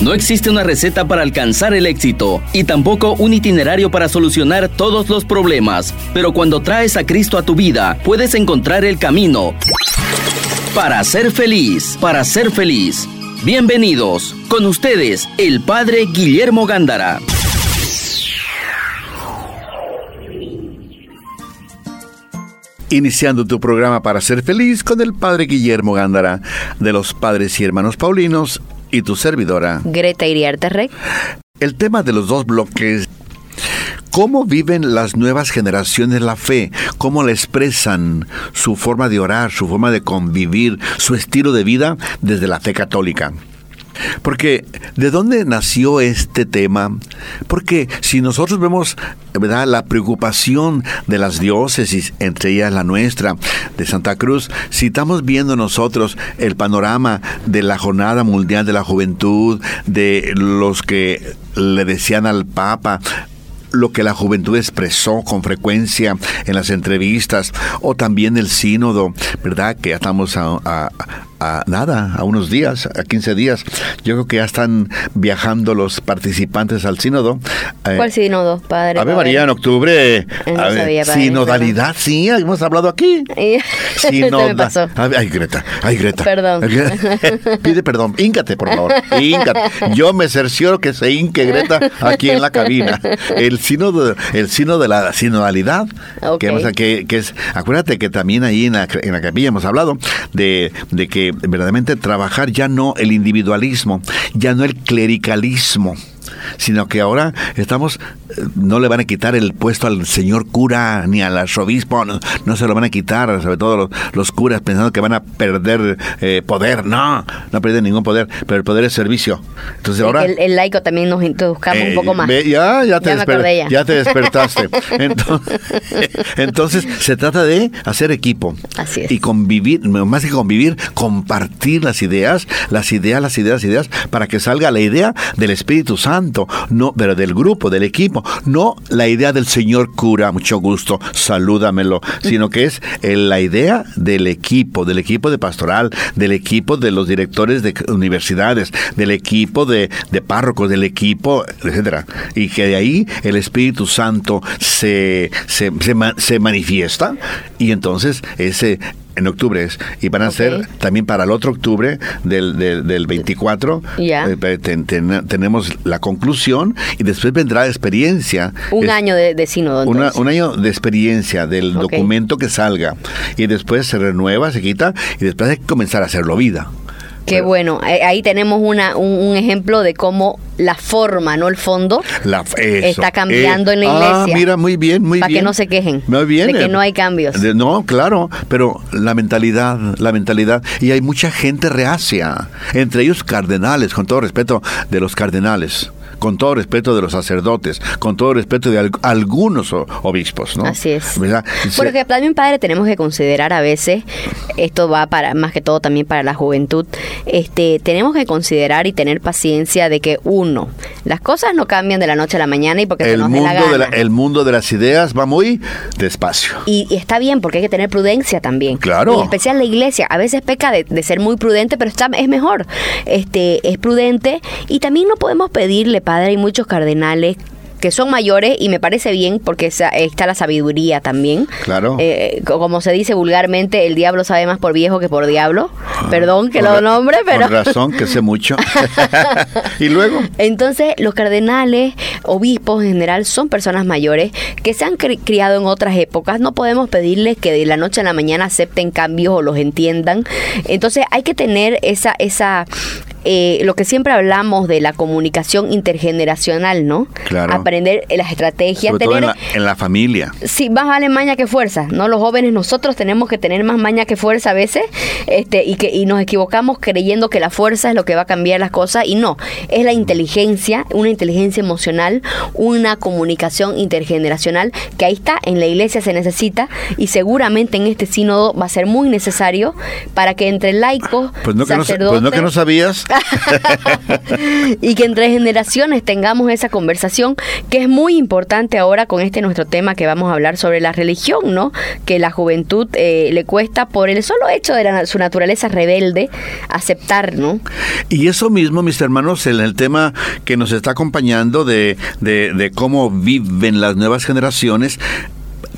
No existe una receta para alcanzar el éxito y tampoco un itinerario para solucionar todos los problemas, pero cuando traes a Cristo a tu vida, puedes encontrar el camino para ser feliz, para ser feliz. Bienvenidos, con ustedes, el Padre Guillermo Gándara. Iniciando tu programa para ser feliz con el Padre Guillermo Gándara, de los Padres y Hermanos Paulinos y tu servidora. Greta Iriarte Rey. El tema de los dos bloques ¿Cómo viven las nuevas generaciones la fe? ¿Cómo la expresan su forma de orar, su forma de convivir, su estilo de vida desde la fe católica? Porque, ¿de dónde nació este tema? Porque si nosotros vemos, ¿verdad?, la preocupación de las diócesis, entre ellas la nuestra, de Santa Cruz, si estamos viendo nosotros el panorama de la Jornada Mundial de la Juventud, de los que le decían al Papa, lo que la juventud expresó con frecuencia en las entrevistas o también el sínodo, ¿verdad? Que estamos a nada, a unos días, a 15 días. Yo creo que ya están viajando los participantes al sínodo. Eh, ¿Cuál sínodo, padre? A ver, María, en octubre. Eh, sinodalidad, sí, hemos hablado aquí. Sinodalidad. Ay, Greta, ay, Greta. Perdón. Pide perdón, íncate, por favor. Íncate. Yo me cercioro que se inque Greta aquí en la cabina. El sínodo, el sínodo de la sinodalidad, que, que, es, acuérdate que también ahí en la, en la capilla hemos hablado de, de que verdaderamente trabajar ya no el individualismo, ya no el clericalismo, sino que ahora estamos, no le van a quitar el puesto al señor cura ni al arzobispo, no, se lo van a quitar, sobre todo los, curas pensando que van a perder eh, poder, no, no pierden ningún poder, pero el poder es servicio. Entonces ahora... El, laico también nos introduzcamos un poco más. ya, ya, te, ya, te despertaste. entonces, entonces, se trata de hacer equipo. Así es. Y convivir, más que convivir, compartir las ideas, las ideas, las ideas, las ideas, para que salga la idea del Espíritu Santo no, pero del grupo, del equipo, no la idea del señor cura, mucho gusto, salúdamelo, sino que es eh, la idea del equipo, del equipo de pastoral, del equipo de los directores de universidades, del equipo de, de párrocos, del equipo, etcétera, y que de ahí el Espíritu Santo se, se, se, se manifiesta y entonces ese en octubre es, y van a ser también para el otro octubre del, del, 24. Eh, tenemos la conclusión y después vendrá la experiencia. Un año de, de sínodo. un año de experiencia del documento que salga y después se renueva, se quita y después hay que comenzar a hacerlo vida. Qué bueno, ahí tenemos una, un, ejemplo de cómo la forma, no el fondo, está cambiando en la ah, iglesia. mira, muy bien, muy bien. Para que no se quejen. Muy bien. De que no hay cambios. no, claro, pero la mentalidad, la mentalidad. Y hay mucha gente reacia, entre ellos cardenales, con todo respeto de los cardenales con todo respeto de los sacerdotes, con todo respeto de algunos obispos, ¿no? Así es. Porque también, padre, tenemos que considerar a veces, esto va para, más que todo también para la juventud, este, tenemos que considerar y tener paciencia de que uno, las cosas no cambian de la noche a la mañana y porque el se nos mundo la gana. De la, el mundo de las ideas va muy despacio. Y, está bien porque hay que tener prudencia también. Claro. en especial la iglesia, a veces peca de, de ser muy prudente, pero está, es mejor, este, es prudente y también no podemos pedirle padre, hay muchos cardenales que son mayores y me parece bien porque está la sabiduría también. Claro. Eh, como se dice vulgarmente, el diablo sabe más por viejo que por diablo. Ah, Perdón que lo nombre, pero... Con razón, que sé mucho. y luego... Entonces, los cardenales, obispos en general, son personas mayores que se han criado en otras épocas. No podemos pedirles que de la noche a la mañana acepten cambios o los entiendan. Entonces, hay que tener esa, esa eh, lo que siempre hablamos de la comunicación intergeneracional, ¿no? Claro. Aprender las estrategias. Sobre en, la, en, la, familia. Sí, más vale maña que fuerza, ¿no? Los jóvenes nosotros tenemos que tener más maña que fuerza a veces este, y, que, y nos equivocamos creyendo que la fuerza es lo que va a cambiar las cosas y no, es la inteligencia, una inteligencia emocional, una comunicación intergeneracional que ahí está, en la iglesia se necesita y seguramente en este sínodo va a ser muy necesario para que entre laicos, pues no que no, pues no, que no sabías y que entre generaciones tengamos esa conversación que es muy importante ahora con este nuestro tema que vamos a hablar sobre la religión, ¿no? Que la juventud eh, le cuesta por el solo hecho de su naturaleza rebelde aceptar, ¿no? Y eso mismo, mis hermanos, en el tema que nos está acompañando de, de cómo viven las nuevas generaciones,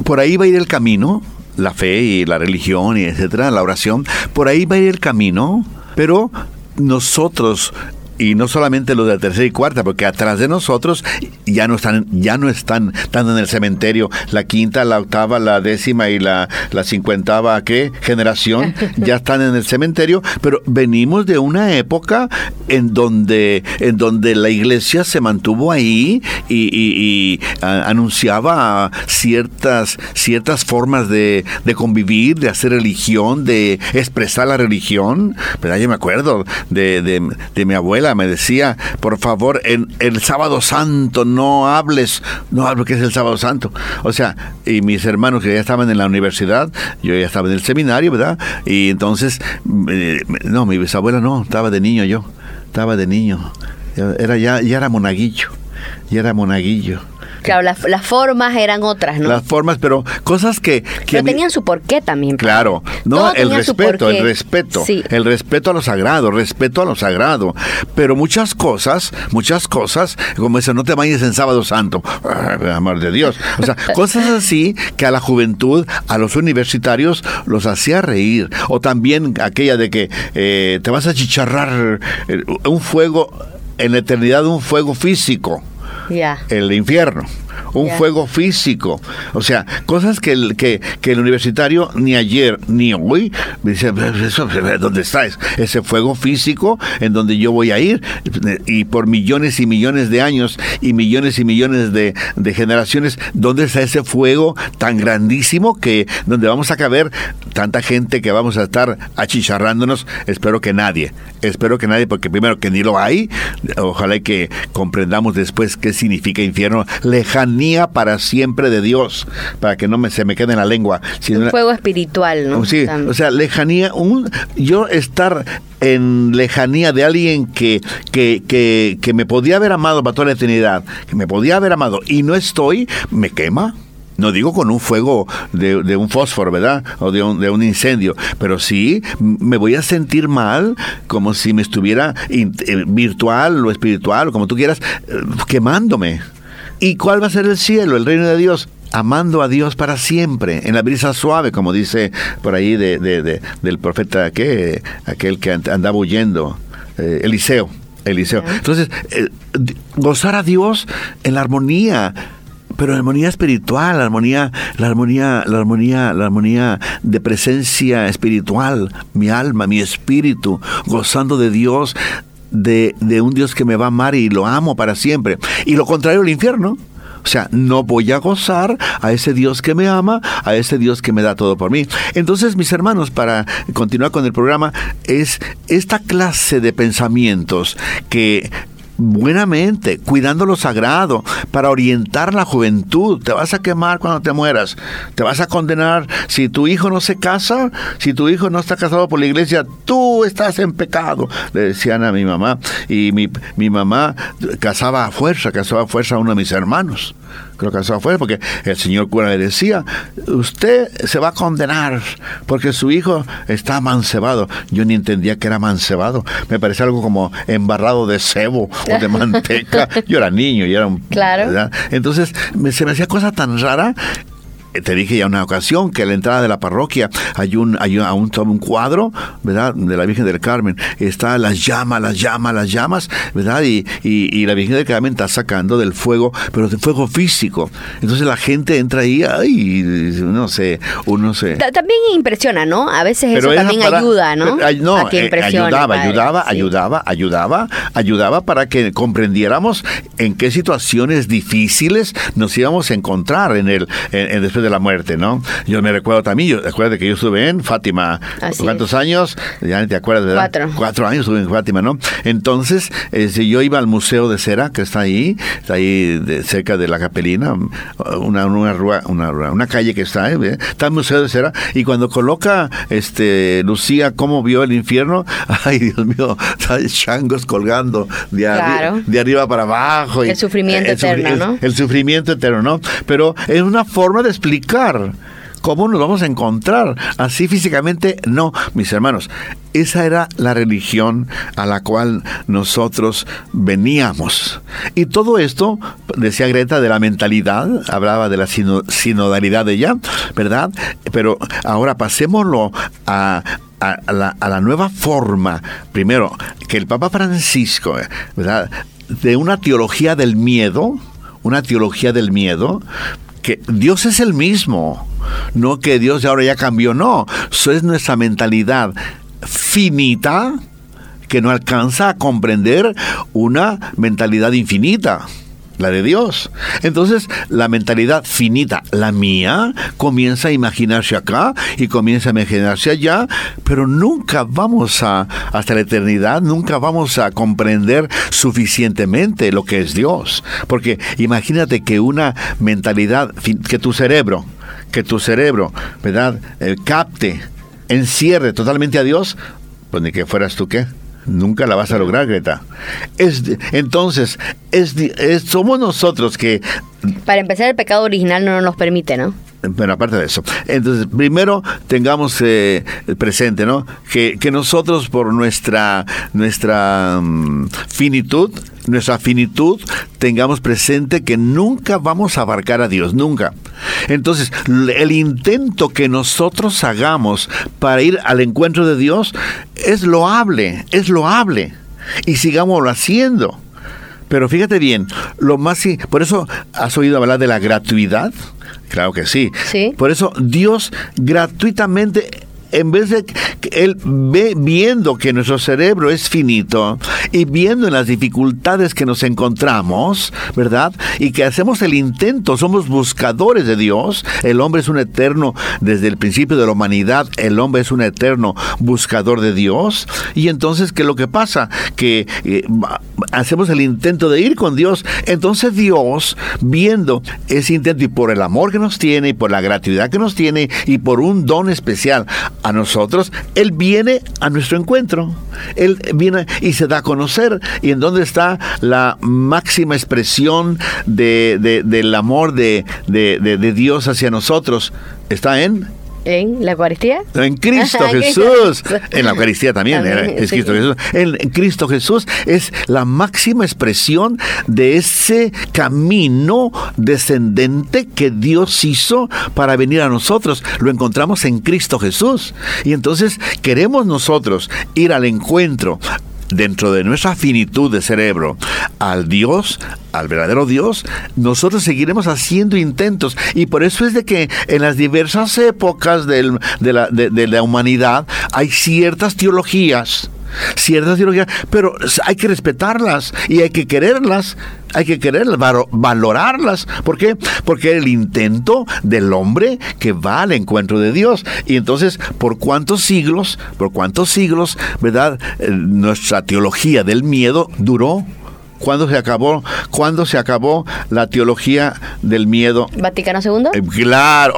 por ahí va a ir el camino, la fe y la religión y etcétera, la oración, por ahí va a ir el camino, pero nosotros y no solamente los de tercera y cuarta, porque atrás de nosotros ya no están, ya no están estando en el cementerio la quinta, la octava, la décima y la, la cincuentava ¿qué? generación ya están en el cementerio, pero venimos de una época en donde, en donde la iglesia se mantuvo ahí y, anunciaba ciertas, ciertas formas de, de, convivir, de hacer religión, de expresar la religión. Pero yo me acuerdo de, de, de mi abuela me decía, por favor, en el sábado santo no hables, no hables que es el sábado santo. O sea, y mis hermanos que ya estaban en la universidad, yo ya estaba en el seminario, ¿verdad? Y entonces, no, mi bisabuela no, estaba de niño yo, estaba de niño. Era ya, ya era monaguillo, ya era monaguillo. Claro, las, formas eran otras, ¿no? Las formas, pero cosas que... que tenían su porqué también. Claro, no, el respeto, el respeto, el respeto a lo sagrado, respeto a lo sagrado. Pero muchas cosas, muchas cosas, como eso, no te vayas en sábado santo, amor de Dios. O sea, cosas así que a la juventud, a los universitarios, los hacía reír. O también aquella de que eh, te vas a chicharrar eh, un fuego, en la eternidad un fuego físico el infierno un fuego físico. O sea, cosas que el, que, el universitario ni ayer ni hoy dice, ¿dónde está ese fuego físico en donde yo voy a ir? Y por millones y millones de años y millones y millones de, generaciones, ¿dónde está ese fuego tan grandísimo que donde vamos a caber tanta gente que vamos a estar achicharrándonos? Espero que nadie, espero que nadie, porque primero que ni lo hay, ojalá que comprendamos después qué significa infierno, lejanía para siempre de Dios, para que no me, se me quede en la lengua. un fuego espiritual, ¿no? Sí, o sea, lejanía, un, yo estar en lejanía de alguien que, que, que, que me podía haber amado para toda la eternidad, que me podía haber amado y no estoy, me quema. No digo con un fuego de, de, un fósforo, ¿verdad? O de un, de un, incendio, pero sí me voy a sentir mal como si me estuviera eh, virtual o espiritual, o como tú quieras, eh, quemándome. ¿Y cuál va a ser el cielo, el reino de Dios? amando a Dios para siempre, en la brisa suave, como dice por ahí de, del profeta aquel, aquel que andaba huyendo, eh, Eliseo. Eliseo. Entonces, eh, gozar a Dios en la armonía, pero la armonía espiritual, la armonía, la armonía, la armonía, la armonía de presencia espiritual, mi alma, mi espíritu, gozando de Dios, de, de un Dios que me va a amar y lo amo para siempre. Y lo contrario, el infierno. O sea, no voy a gozar a ese Dios que me ama, a ese Dios que me da todo por mí. Entonces, mis hermanos, para continuar con el programa, es esta clase de pensamientos que buenamente, cuidando lo sagrado, para orientar la juventud. Te vas a quemar cuando te mueras. Te vas a condenar. Si tu hijo no se casa, si tu hijo no está casado por la iglesia, tú estás en pecado. Le decían a mi mamá. Y mi, mi mamá casaba a fuerza, casaba a fuerza a uno de mis hermanos que eso fue, porque el señor cura le decía, usted se va a condenar porque su hijo está mancebado. Yo ni entendía que era mancebado. Me parecía algo como embarrado de cebo o de manteca. Yo era niño y era un... Claro. Entonces se me hacía cosa tan rara te dije ya una ocasión que a la entrada de la parroquia hay un, hay un, un, cuadro, ¿verdad? De la Virgen del Carmen. Está las llamas, las llamas, las llamas, ¿verdad? Y, y, la Virgen del Carmen está sacando del fuego, pero de fuego físico. Entonces la gente entra ahí, ay, no sé, uno se... También impresiona, ¿no? A veces eso también ayuda, ¿no? Eh, no, a que eh, ayudaba, ayudaba, ayudaba, ayudaba, ayudaba para que comprendiéramos en qué situaciones difíciles nos íbamos a encontrar en el, en, después de la muerte, ¿no? Yo me recuerdo también, yo recuerdo que yo estuve en Fátima. Así ¿Cuántos es. años? Ya ni te acuerdas, ¿verdad? Cuatro. Cuatro años estuve en Fátima, ¿no? Entonces, este, yo iba al Museo de Cera, que está ahí, está ahí de- cerca de la Capelina, una, una, rúa- una, una calle que está, ¿eh? está el Museo de Cera, y cuando coloca este Lucía cómo vio el infierno, ay Dios mío, hay changos colgando de, arri- Claro. de arriba para abajo. y- El sufrimiento el eterno, el- ¿no? el sufrimiento eterno, ¿no? Pero es una forma de explicar cómo nos vamos a encontrar. Así físicamente, no, mis hermanos. Esa era la religión a la cual nosotros veníamos. Y todo esto, decía Greta, de la mentalidad, hablaba de la sino- sinodalidad de ella, ¿verdad? Pero ahora pasémoslo a la, a la nueva forma. Primero, que el Papa Francisco, ¿verdad? De una teología del miedo, una teología del miedo, que Dios es el mismo, no que Dios ahora ya cambió, no, eso es nuestra mentalidad finita que no alcanza a comprender una mentalidad infinita la de Dios. Entonces, la mentalidad finita, la mía, comienza a imaginarse acá y comienza a imaginarse allá, pero nunca vamos a, hasta la eternidad, nunca vamos a comprender suficientemente lo que es Dios. Porque imagínate que una mentalidad, que tu cerebro, que tu cerebro, ¿verdad?, Eh, capte, encierre totalmente a Dios, pues ni que fueras tú qué. Nunca la vas a lograr, Greta. Es, entonces, es, es- somos nosotros que Para empezar, el pecado original no nos permite, ¿no? Bueno, aparte de eso. Entonces, primero tengamos eh, presente, ¿no? Que, que nosotros por nuestra, nuestra mm, finitud, nuestra finitud, tengamos presente que nunca vamos a abarcar a Dios, nunca. Entonces, el intento que nosotros hagamos para ir al encuentro de Dios es loable, es loable. Y sigámoslo haciendo. Pero fíjate bien, lo más por eso has oído hablar de la gratuidad. Claro que sí. Sí. Por eso Dios gratuitamente en vez de él ve viendo que nuestro cerebro es finito y viendo en las dificultades que nos encontramos, ¿verdad? Y que hacemos el intento, somos buscadores de Dios. El hombre es un eterno desde el principio de la humanidad, el hombre es un eterno buscador de Dios. Y entonces, ¿qué es lo que pasa? Que eh, hacemos el intento de ir con Dios. Entonces Dios, viendo ese intento y por el amor que nos tiene y por la gratuidad que nos tiene y por un don especial a nosotros, Él viene a nuestro encuentro. Él viene y se da a conocer. ¿Y en dónde está la máxima expresión de, de- del amor de- de Dios hacia nosotros? Está en ¿En la Eucaristía? en Cristo Jesús. En la Eucaristía también, También, es sí. Cristo Jesús. En, en Cristo Jesús es la máxima expresión de ese camino descendente que Dios hizo para venir a nosotros. Lo encontramos en Cristo Jesús. Y entonces queremos nosotros ir al encuentro dentro de nuestra finitud de cerebro al Dios, al verdadero Dios, nosotros seguiremos haciendo intentos. Y por eso es de que en las diversas épocas del- de, la, de- de la humanidad hay ciertas teologías, ciertas teologías, pero hay que respetarlas y hay que quererlas. Hay que quererlas, valorarlas. ¿Por qué? Porque el intento del hombre que va al encuentro de Dios. Y entonces, ¿por cuántos siglos, por cuántos siglos, verdad? Eh, nuestra teología del miedo duró. ¿Cuándo se acabó? ¿Cuándo se acabó la teología del miedo? ¿Vaticano II? Eh, claro,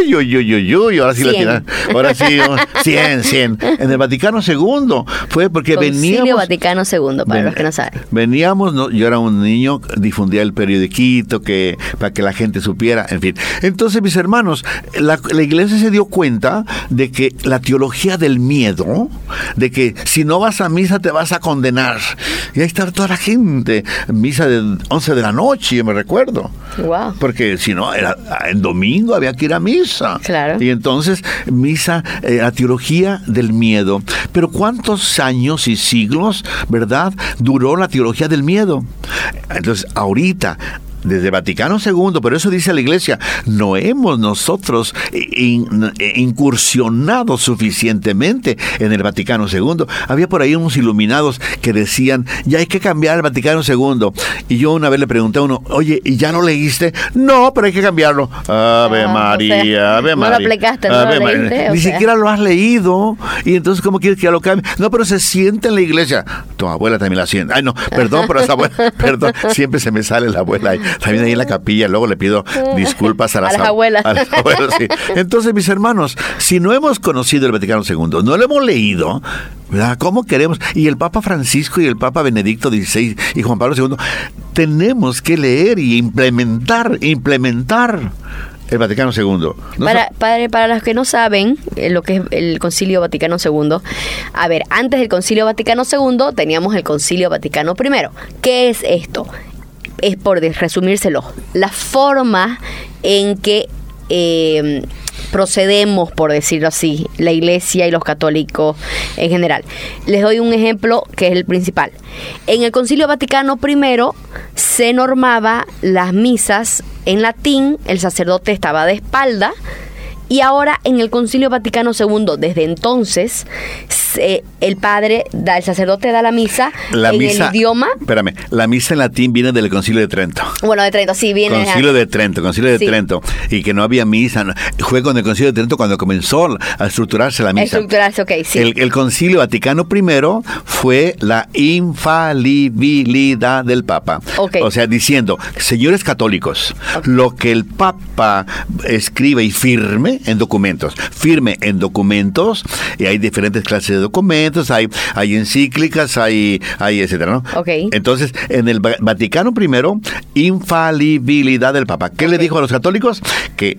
uy, uy, uy, uy, uy, ahora sí la tiran. Ahora sí, 100, 100. En el Vaticano II fue porque Concilio veníamos Vaticano II, para Ven- los que no saben. Veníamos, no, yo era un niño, difundía el periodiquito que, para que la gente supiera, en fin. Entonces, mis hermanos, la, la iglesia se dio cuenta de que la teología del miedo, de que si no vas a misa te vas a condenar. Y ahí estaba toda la gente, misa de 11 de la noche, yo me recuerdo. Wow. Porque si no, era en domingo había que ir a misa. Claro. Y entonces, misa, eh, la teología del miedo. Pero ¿cuántos años y siglos, verdad, duró la teología del miedo? Entonces, ahorita desde Vaticano II, pero eso dice la Iglesia, no hemos nosotros incursionado suficientemente en el Vaticano II. Había por ahí unos iluminados que decían, ya hay que cambiar el Vaticano II. Y yo una vez le pregunté a uno, oye, ¿y ya lo leíste? No, pero hay que cambiarlo. Ave ah, María, Ave María. No lo aplicaste, no lo leíste, Ni siquiera lo has leído. Y entonces, ¿cómo quieres que ya lo cambie? No, pero se siente en la iglesia. Tu abuela también la siente. Ay, no, perdón, pero esa abuela, perdón, siempre se me sale la abuela ahí. También ahí en la capilla, luego le pido disculpas a las, a las abuelas. A las abuelas sí. Entonces, mis hermanos, si no hemos conocido el Vaticano II, no lo hemos leído, ¿verdad? ¿Cómo queremos? Y el Papa Francisco y el Papa Benedicto XVI y Juan Pablo II, tenemos que leer y implementar, implementar el Vaticano II. para, para, para, los que no saben eh, lo que es el Concilio Vaticano II, a ver, antes del Concilio Vaticano II teníamos el Concilio Vaticano I. ¿Qué es esto? Es por resumírselo, la forma en que eh, procedemos, por decirlo así, la iglesia y los católicos en general. Les doy un ejemplo que es el principal. En el Concilio Vaticano I se normaba las misas en latín, el sacerdote estaba de espalda, y ahora en el Concilio Vaticano II, desde entonces, el padre, da, el sacerdote da la misa la en misa, el idioma. Espérame, la misa en latín viene del Concilio de Trento. Bueno, de Trento, sí, viene. Concilio de Trento, Concilio de Trento. Y que no había misa. Fue con el Concilio de Trento cuando comenzó a estructurarse la misa. estructurarse, ok, sí. El, Concilio Vaticano I fue la infalibilidad del Papa. O sea, diciendo, señores católicos, lo que el Papa escribe y firme en documentos, firme en documentos, y hay diferentes clases de documentos, hay, hay encíclicas, hay, hay etcétera, ¿no? Entonces, en el Vaticano primero, infalibilidad del Papa. ¿Qué le dijo a los católicos? Que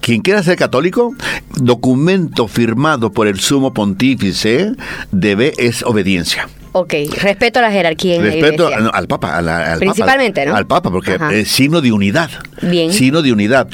quien quiera ser católico, documento firmado por el sumo pontífice debe es obediencia. Ok, respeto a la jerarquía Respeto al Papa, al, Principalmente, ¿no? Al Papa, porque es signo de unidad. Bien. Signo de unidad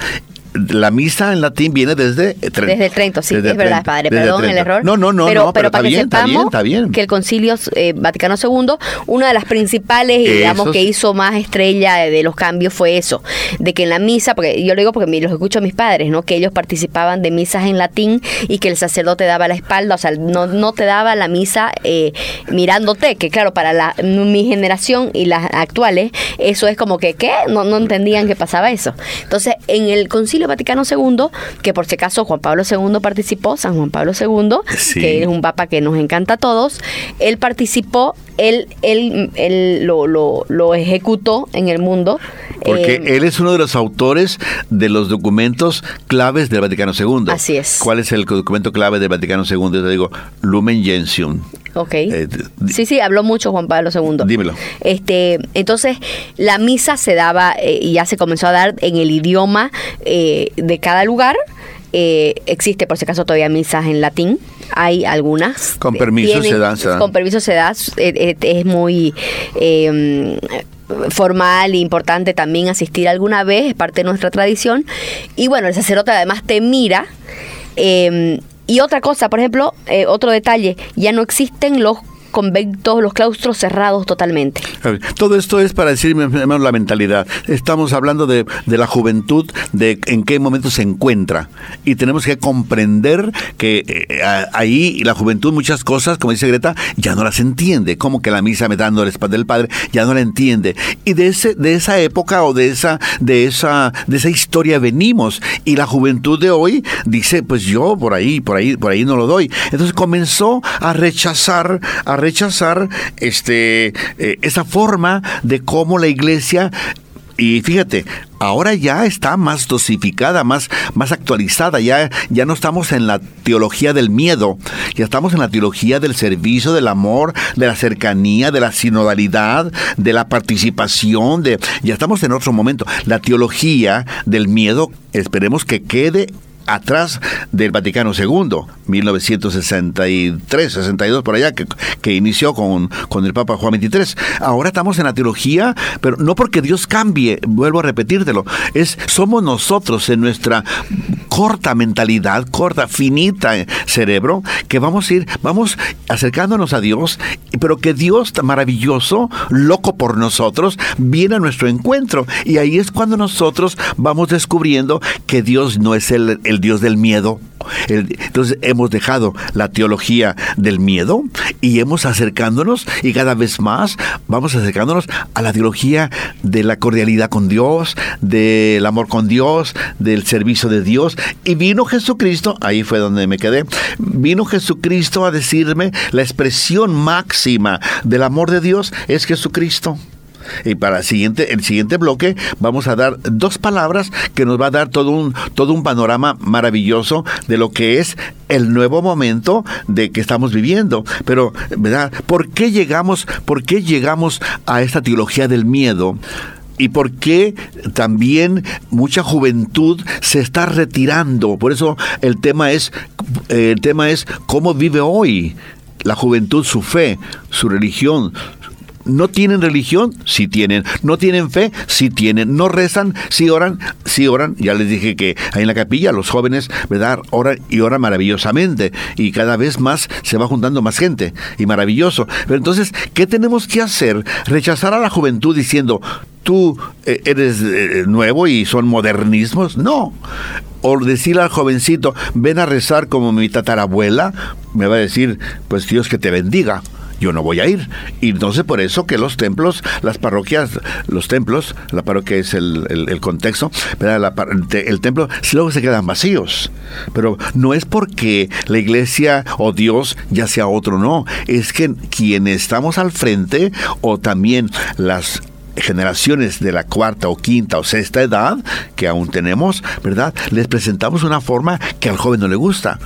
la misa en latín viene desde Trento. Desde Trento, sí, es verdad, padre. Perdón el error. No, no, no, pero, no, pero, para que bien, está bien, que el Concilio eh, Vaticano II, una de las principales, digamos, que hizo más estrella de, los cambios fue eso, de que en la misa, porque yo lo digo porque los escucho a mis padres, ¿no? Que ellos participaban de misas en latín y que el sacerdote daba la espalda, o sea, no, no te daba la misa eh, mirándote, que claro, para la, mi generación y las actuales, eso es como que, ¿qué? No, no entendían que pasaba eso. Entonces, en el Concilio Vaticano II, que por si acaso Juan Pablo II participó, San Juan Pablo II, que es un papa que nos encanta a todos, él participó, él, él, él lo, lo, lo ejecutó en el mundo. Porque eh, él es uno de los autores de los documentos claves del Vaticano II. Así es. ¿Cuál es el documento clave del Vaticano II? Yo te digo, Lumen Gentium. Ok. Eh, sí, sí, habló mucho Juan Pablo II. Dímelo. Este, entonces, la misa se daba eh, y ya se comenzó a dar en el idioma de cada lugar. Existe por si acaso todavía misas en latín, hay algunas. Con permiso se dan, Con permiso se da, es muy formal e importante también asistir alguna vez, es parte de nuestra tradición. Y bueno, el sacerdote además te mira. Eh, y otra cosa, por ejemplo, eh, otro detalle, ya no existen los conventos, los claustros cerrados totalmente. Todo esto es para decir la mentalidad. Estamos hablando de, la juventud, de en qué momento se encuentra. Y tenemos que comprender que eh, ahí la juventud muchas cosas, como dice Greta, ya no las entiende. Como que la misa me dando la espalda del padre, ya no la entiende. Y de ese, de esa época o de esa, de esa, de esa historia venimos. Y la juventud de hoy dice, pues yo por ahí, por ahí, por ahí no lo doy. Entonces comenzó a rechazar, a rechazar este, eh, esa forma de cómo la iglesia y fíjate, ahora ya está más dosificada, más, más actualizada, ya, ya no estamos en la teología del miedo, ya estamos en la teología del servicio, del amor, de la cercanía, de la sinodalidad, de la participación, de, ya estamos en otro momento. La teología del miedo, esperemos que quede atrás del Vaticano II, 1963, 62 por allá, que, que inició con, con, el Papa Juan XXIII. Ahora estamos en la teología, pero no porque Dios cambie, vuelvo a repetírtelo, es somos nosotros en nuestra corta mentalidad, corta, finita cerebro, que vamos a ir, vamos acercándonos a Dios, pero que Dios maravilloso, loco por nosotros, viene a nuestro encuentro. Y ahí es cuando nosotros vamos descubriendo que Dios no es el Dios del miedo. entonces hemos dejado la teología del miedo y hemos acercándonos y cada vez más vamos acercándonos a la teología de la cordialidad con Dios, del amor con Dios, del servicio de Dios. Y vino Jesucristo, ahí fue donde me quedé, vino Jesucristo a decirme la expresión máxima del amor de Dios es Jesucristo. Y para el siguiente, el siguiente bloque vamos a dar dos palabras que nos va a dar todo un, todo un panorama maravilloso de lo que es el nuevo momento de que estamos viviendo. Pero, ¿verdad? ¿Por qué llegamos, por qué llegamos a esta teología del miedo? y por qué también mucha juventud se está retirando. Por eso el tema es el tema es cómo vive hoy la juventud su fe, su religión, ¿No tienen religión? Sí tienen. ¿No tienen fe? Sí tienen. ¿No rezan? Sí oran. Sí oran. Ya les dije que ahí en la capilla los jóvenes, ¿verdad? Oran y oran maravillosamente. Y cada vez más se va juntando más gente. Y maravilloso. Pero entonces, ¿qué tenemos que hacer? Rechazar a la juventud diciendo, tú eh, eres eh, nuevo y son modernismos. No. O decirle al jovencito, ven a rezar como mi tatarabuela, me va a decir, pues Dios que te bendiga yo no voy a ir. Y entonces por eso que los templos, las parroquias, los templos, la parroquia es el, el, contexto, pero el templo luego se quedan vacíos. Pero no es porque la iglesia o Dios ya sea otro, no. Es que quienes estamos al frente o también las generaciones de la cuarta o quinta o sexta edad que aún tenemos, ¿verdad? Les presentamos una forma que al joven no le gusta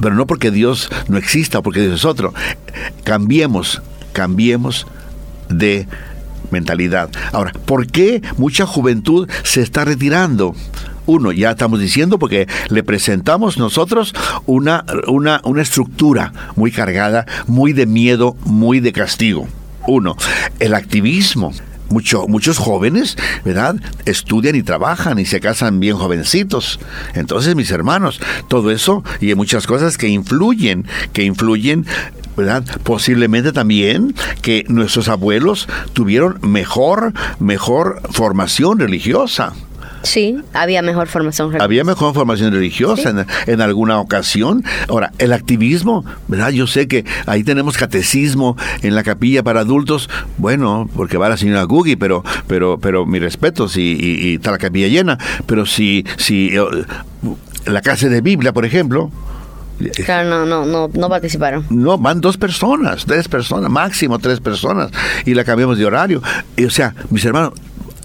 pero no porque Dios no exista o porque Dios es otro. Cambiemos, cambiemos de mentalidad. Ahora, ¿por qué mucha juventud se está retirando? Uno, ya estamos diciendo porque le presentamos nosotros una, una, una estructura muy cargada, muy de miedo, muy de castigo. Uno, el activismo muchos jóvenes, ¿verdad? Estudian y trabajan y se casan bien jovencitos. Entonces, mis hermanos, todo eso y hay muchas cosas que influyen, que influyen ¿verdad? Posiblemente también que nuestros abuelos tuvieron mejor, mejor formación religiosa. Sí, había mejor formación religiosa. Había mejor formación religiosa en, alguna ocasión. Ahora, el activismo, ¿verdad? Yo sé que ahí tenemos catecismo en la capilla para adultos. Bueno, porque va la señora Gugi, pero, pero, pero mi respeto, si y, está la capilla llena. Pero si, si eh, la clase de Biblia, por ejemplo, Claro, no, no, no, no participaron. No, van dos personas, tres personas, máximo tres personas, y la cambiamos de horario. Y, o sea, mis hermanos,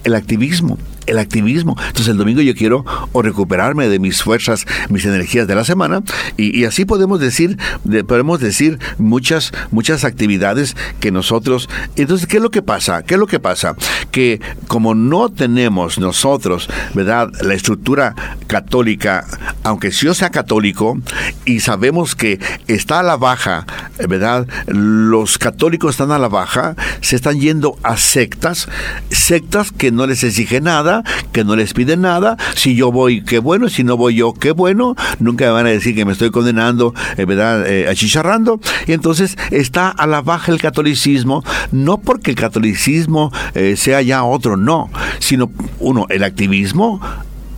el activismo el activismo. Entonces el domingo yo quiero o recuperarme de mis fuerzas, mis energías de la semana y, así podemos decir, podemos decir muchas, muchas actividades que nosotros. Entonces, ¿qué es lo que pasa? ¿Qué es lo que pasa? Que como no tenemos nosotros, ¿verdad? La estructura católica, aunque yo sea católico y sabemos que está a la baja, ¿verdad? Los católicos están a la baja, se están yendo a sectas, sectas que no les exigen nada, que no les piden nada. Si yo voy, qué bueno. Si no voy yo, qué bueno. Nunca me van a decir que me estoy condenando, eh, ¿verdad? Eh, achicharrando. Y entonces está a la baja el catolicismo, no porque el catolicismo eh, sea ya otro, no, sino uno, el activismo,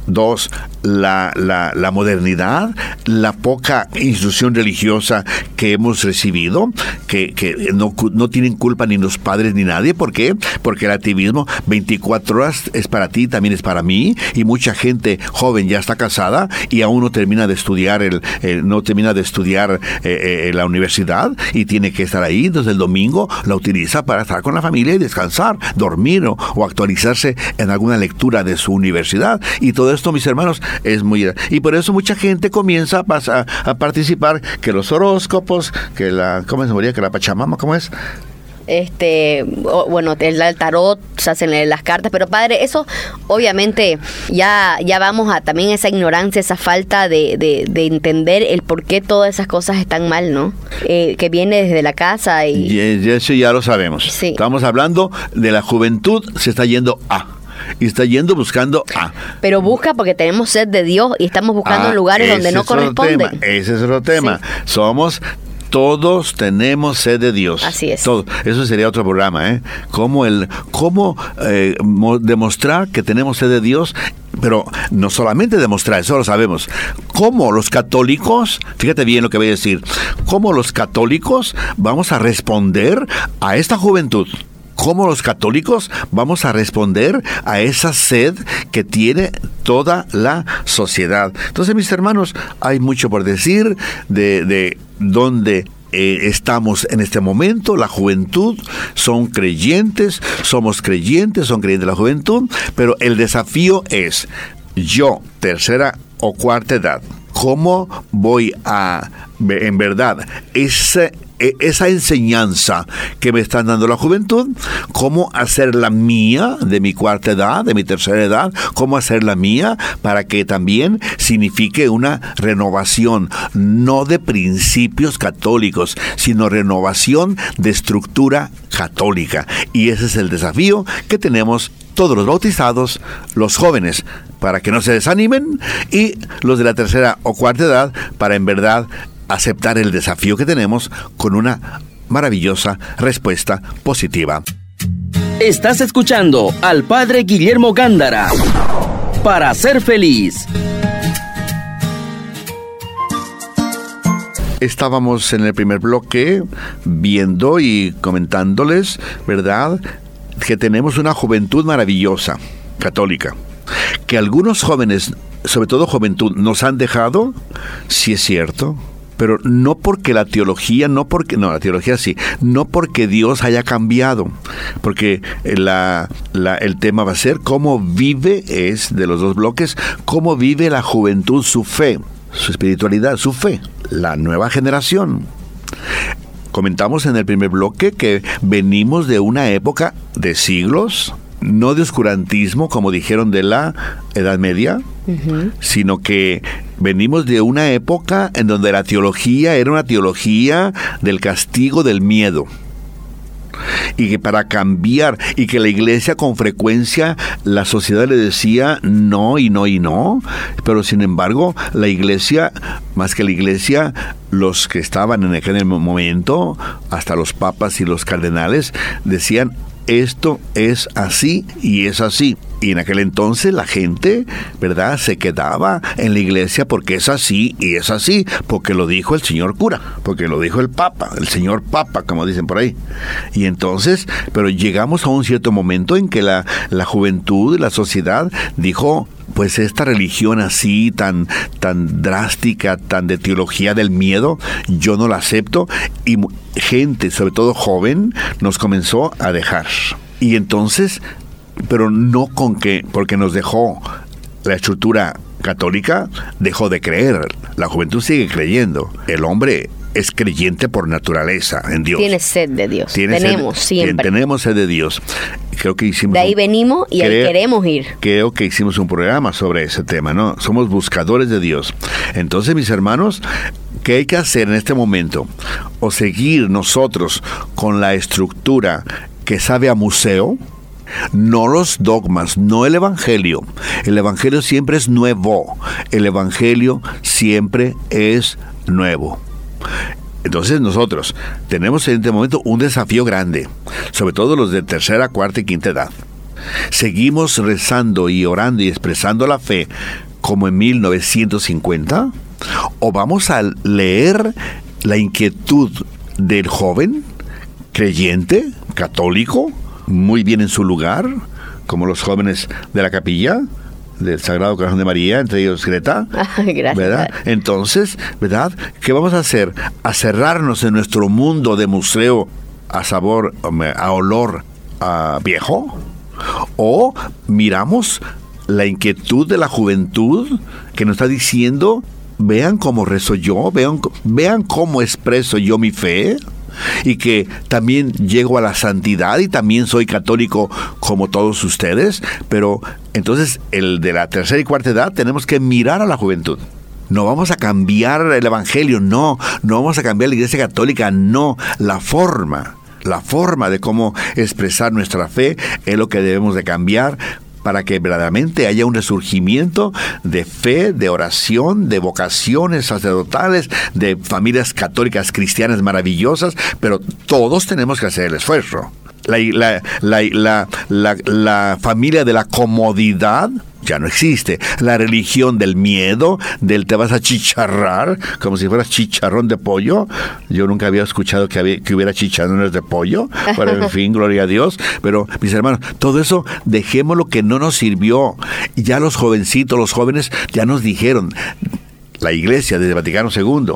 Dos, la, la, modernidad, la poca instrucción religiosa que hemos recibido, que, que no, no, tienen culpa ni los padres ni nadie. ¿Por qué? Porque el activismo 24 horas es para ti, también es para mí, y mucha gente joven ya está casada y aún no termina de estudiar, el, no termina de estudiar eh, eh, la universidad y tiene que estar ahí. Entonces el domingo la utiliza para estar con la familia y descansar, dormir o, o actualizarse en alguna lectura de su universidad. Y todo esto, mis hermanos, es muy... Y por eso mucha gente comienza a, a participar, que los horóscopos, que la... ¿Cómo se moría? Que la Pachamama, ¿cómo es? este, bueno, el, tarot, se hacen las cartas, pero padre, eso obviamente ya, ya vamos a también esa ignorancia, esa falta de, de, entender el por qué todas esas cosas están mal, ¿no? Eh, que viene desde la casa y... y eso ya lo sabemos. Sí. Estamos hablando de la juventud, se está yendo a y está yendo buscando a. Pero busca porque tenemos sed de Dios y estamos buscando ah, lugares donde no corresponden. Ese es otro tema. Somos todos tenemos sed de Dios. Así es. Eso sería otro programa, ¿eh? Cómo, el, cómo eh, demostrar que tenemos sed de Dios, pero no solamente demostrar, eso lo sabemos. Cómo los católicos, fíjate bien lo que voy a decir, cómo los católicos vamos a responder a esta juventud cómo los católicos vamos a responder a esa sed que tiene toda la sociedad. Entonces, mis hermanos, hay mucho por decir de, de dónde eh, estamos en este momento, la juventud, son creyentes, somos creyentes, son creyentes de la juventud, pero el desafío es, yo, tercera o cuarta edad, ¿cómo voy a, en verdad, ese esa enseñanza que me están dando la juventud, cómo hacerla mía de mi cuarta edad, de mi tercera edad, cómo hacerla mía para que también signifique una renovación, no de principios católicos, sino renovación de estructura católica. Y ese es el desafío que tenemos todos los bautizados, los jóvenes, para que no se desanimen, y los de la tercera o cuarta edad, para en verdad aceptar el desafío que tenemos con una maravillosa respuesta positiva. Estás escuchando al Padre Guillermo Gándara para ser feliz. Estábamos en el primer bloque viendo y comentándoles, ¿verdad?, que tenemos una juventud maravillosa, católica. Que algunos jóvenes, sobre todo juventud, nos han dejado, si es cierto, pero no porque la teología, no porque, no, la teología sí, no porque Dios haya cambiado, porque la, el tema va a ser cómo vive, es de los dos bloques, cómo vive la juventud su fe, su espiritualidad, su fe, la nueva generación. Comentamos en el primer bloque que venimos de una época de siglos, no de oscurantismo, como dijeron de la Edad Media, sino que venimos de una época en donde la teología era una teología del castigo del miedo. Y que para cambiar y que la iglesia con frecuencia la sociedad le decía no y no y no, pero sin embargo la iglesia, más que la iglesia, los que estaban en aquel momento, hasta los papas y los cardenales, decían esto es así y es así. Y en aquel entonces la gente, ¿verdad?, se quedaba en la iglesia porque es así y es así, porque lo dijo el señor cura, porque lo dijo el papa, el señor papa, como dicen por ahí. Y entonces, pero llegamos a un cierto momento en que la, la juventud, la sociedad dijo, pues esta religión así tan tan drástica, tan de teología del miedo, yo no la acepto y gente, sobre todo joven, nos comenzó a dejar. Y entonces, pero no con que porque nos dejó la estructura católica, dejó de creer. La juventud sigue creyendo. El hombre es creyente por naturaleza en Dios. Tiene sed de Dios. tenemos siempre. Tenemos sed de Dios. Creo que hicimos. De ahí venimos y ahí queremos ir. Creo que hicimos un programa sobre ese tema, ¿no? Somos buscadores de Dios. Entonces, mis hermanos, ¿qué hay que hacer en este momento? O seguir nosotros con la estructura que sabe a museo, no los dogmas, no el Evangelio. El Evangelio siempre es nuevo. El Evangelio siempre es nuevo. Entonces nosotros tenemos en este momento un desafío grande, sobre todo los de tercera, cuarta y quinta edad. Seguimos rezando y orando y expresando la fe como en 1950 o vamos a leer la inquietud del joven creyente, católico, muy bien en su lugar, como los jóvenes de la capilla, del Sagrado Corazón de María, entre ellos Greta. Gracias. ¿verdad? Entonces, ¿verdad? ¿Qué vamos a hacer? A cerrarnos en nuestro mundo de museo a sabor, a olor a viejo. O miramos la inquietud de la juventud que nos está diciendo, vean cómo rezo yo, vean, vean cómo expreso yo mi fe. Y que también llego a la santidad y también soy católico como todos ustedes, pero entonces el de la tercera y cuarta edad tenemos que mirar a la juventud. No vamos a cambiar el Evangelio, no, no vamos a cambiar la Iglesia Católica, no, la forma la forma de cómo expresar nuestra fe es lo que debemos de cambiar para que verdaderamente haya un resurgimiento de fe, de oración, de vocaciones sacerdotales, de familias católicas cristianas maravillosas, pero todos tenemos que hacer el esfuerzo. La, la, la, familia de la comodidad ya no existe. La religión del miedo, del te vas a chicharrar, como si fueras chicharrón de pollo. Yo nunca había escuchado que, había, que hubiera chicharrones de pollo, pero en fin, gloria a Dios. Pero mis hermanos, todo eso dejemos lo que no nos sirvió. Y ya los jovencitos, los jóvenes, ya nos dijeron, la iglesia desde Vaticano II.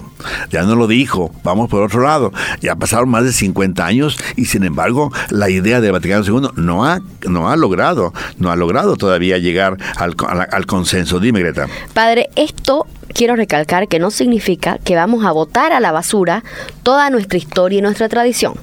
Ya no lo dijo, vamos por otro lado. Ya pasaron más de 50 años y sin embargo la idea de Vaticano II no ha, no ha logrado, no ha logrado todavía llegar al, al consenso. Dime, Greta. Padre, esto quiero recalcar que no significa que vamos a botar a la basura toda nuestra historia y nuestra tradición.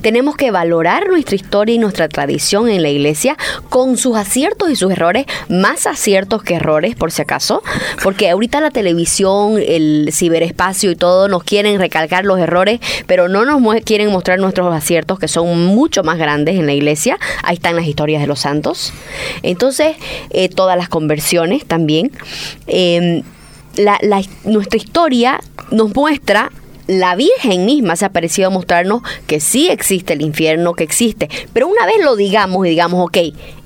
Tenemos que valorar nuestra historia y nuestra tradición en la iglesia con sus aciertos y sus errores, más aciertos que errores, por si acaso, porque ahorita la televisión, el ciberespacio y todo nos quieren recalcar los errores, pero no nos quieren mostrar nuestros aciertos que son mucho más grandes en la iglesia. Ahí están las historias de los santos. Entonces, eh, todas las conversiones también. Em, nuestra historia nos muestra la Virgen misma se ha parecido a mostrarnos que sí existe el infierno, que existe. Pero una vez lo digamos y digamos, ok,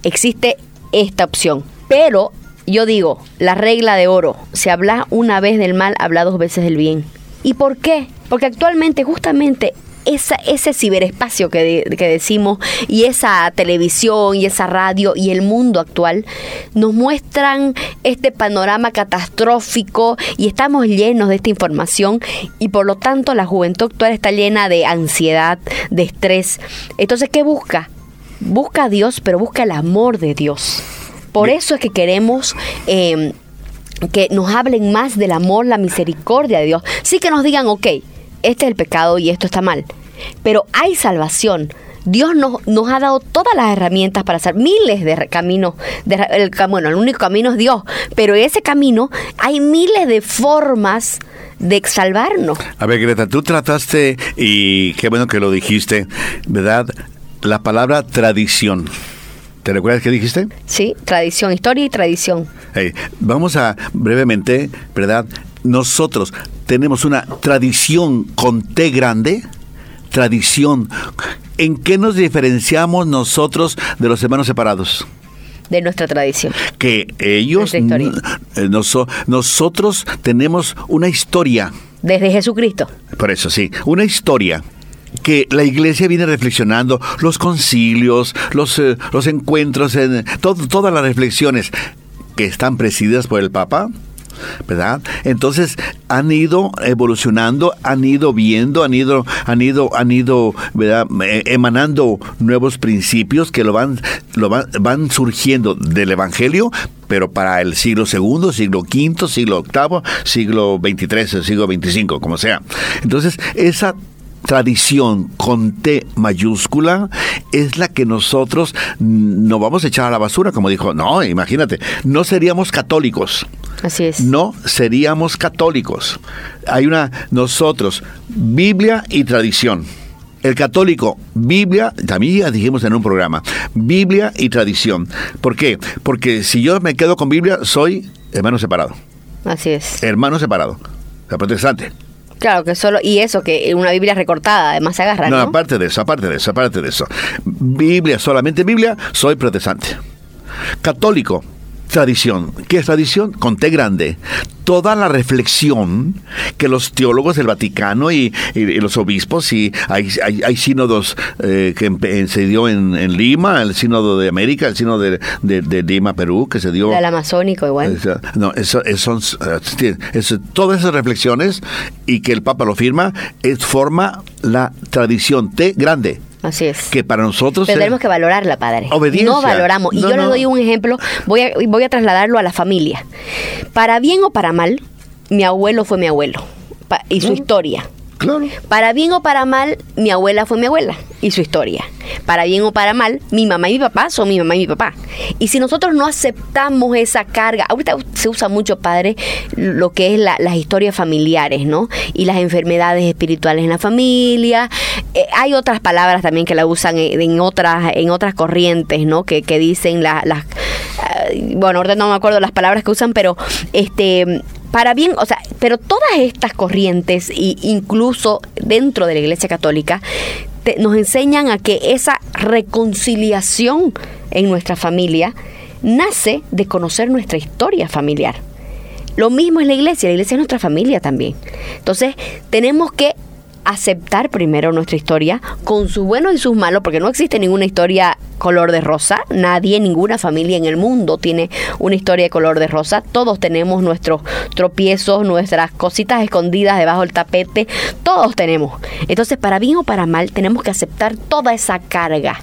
existe esta opción. Pero yo digo, la regla de oro, si habla una vez del mal, habla dos veces del bien. ¿Y por qué? Porque actualmente justamente esa, ese ciberespacio que, que, decimos y esa televisión y esa radio y el mundo actual nos muestran este panorama catastrófico y estamos llenos de esta información y por lo tanto la juventud actual está llena de ansiedad, de estrés. Entonces, ¿qué busca? Busca a Dios, pero busca el amor de Dios. Por eso es que queremos... Em, que nos hablen más del amor, la misericordia de Dios. Sí que nos digan, ok, este es el pecado y esto está mal. Pero hay salvación. Dios nos, nos, ha dado todas las herramientas para hacer miles de caminos. De, el, bueno, el único camino es Dios, pero ese camino hay miles de formas de salvarnos. A ver, Greta, tú trataste, y qué bueno que lo dijiste, ¿verdad? La palabra tradición. ¿Te recuerdas qué dijiste? Sí, tradición, historia y tradición. vamos a brevemente, ¿verdad? Nosotros tenemos una tradición con T grande, tradición. ¿En qué nos diferenciamos nosotros de los hermanos separados? de nuestra tradición. Que ellos, eh, nosotros tenemos una historia. Desde Jesucristo. Por eso, sí, una historia que la iglesia viene reflexionando, los concilios, los, eh, los encuentros, en, todas las reflexiones que están presididas por el Papa, ¿verdad? Entonces han ido evolucionando, han ido viendo, han ido, han ido, han ido, ¿verdad? Eh, emanando nuevos principios que lo van, lo van, van surgiendo del Evangelio, pero para el siglo segundo, siglo V, siglo octavo, siglo XXIII, siglo XXV, como sea. Entonces, esa tradición con T mayúscula es la que nosotros no vamos a echar a la basura, como dijo, no, imagínate, no seríamos católicos. Así es. No seríamos católicos. Hay una, nosotros, Biblia y tradición. El católico, Biblia, también ya dijimos en un programa, Biblia y tradición. ¿Por qué? Porque si yo me quedo con Biblia, soy hermano separado. Así es. Hermano separado. O protestante. Claro, que solo, y eso, que una Biblia recortada, además se agarra. No, no, aparte de eso, aparte de eso, aparte de eso. Biblia, solamente Biblia, soy protestante. Católico, tradición. ¿Qué es tradición? Con T grande. Toda la reflexión que los teólogos del Vaticano y, los obispos, y hay, hay, sínodos eh, que se dio en, Lima, el sínodo de América, el sínodo de, de, Lima, Perú, que se dio... El amazónico igual. No, eso, son eh, todas esas reflexiones y que el Papa lo firma, es, forma la tradición T grande. Así es. Que para nosotros... tenemos que valorarla, padre. Obediencia. No valoramos. Y yo le doy un ejemplo, voy a, voy a trasladarlo a la familia. Para bien o para mal, mi abuelo fue mi abuelo. y su historia. Para bien o para mal, mi abuela fue mi abuela y su historia. Para bien o para mal, mi mamá y mi papá son mi mamá y mi papá. Y si nosotros no aceptamos esa carga, ahorita se usa mucho, padre, lo que es las historias familiares, ¿no? Y las enfermedades espirituales en la familia. Eh, hay otras palabras también que la usan en, otras, en otras corrientes, ¿no? Que, que dicen las... Bueno, ahorita no me acuerdo las palabras que usan, pero este para bien, o sea, pero todas estas corrientes, e incluso dentro de la Iglesia Católica, nos enseñan a que esa reconciliación en nuestra familia nace de conocer nuestra historia familiar. Lo mismo es la iglesia, la iglesia es nuestra familia también. Entonces, tenemos que aceptar primero nuestra historia con sus buenos y sus malos, porque no existe ninguna historia color de rosa, nadie, ninguna familia en el mundo tiene una historia de color de rosa, todos tenemos nuestros tropiezos, nuestras cositas escondidas debajo del tapete, todos tenemos. Entonces, para bien o para mal, tenemos que aceptar toda esa carga.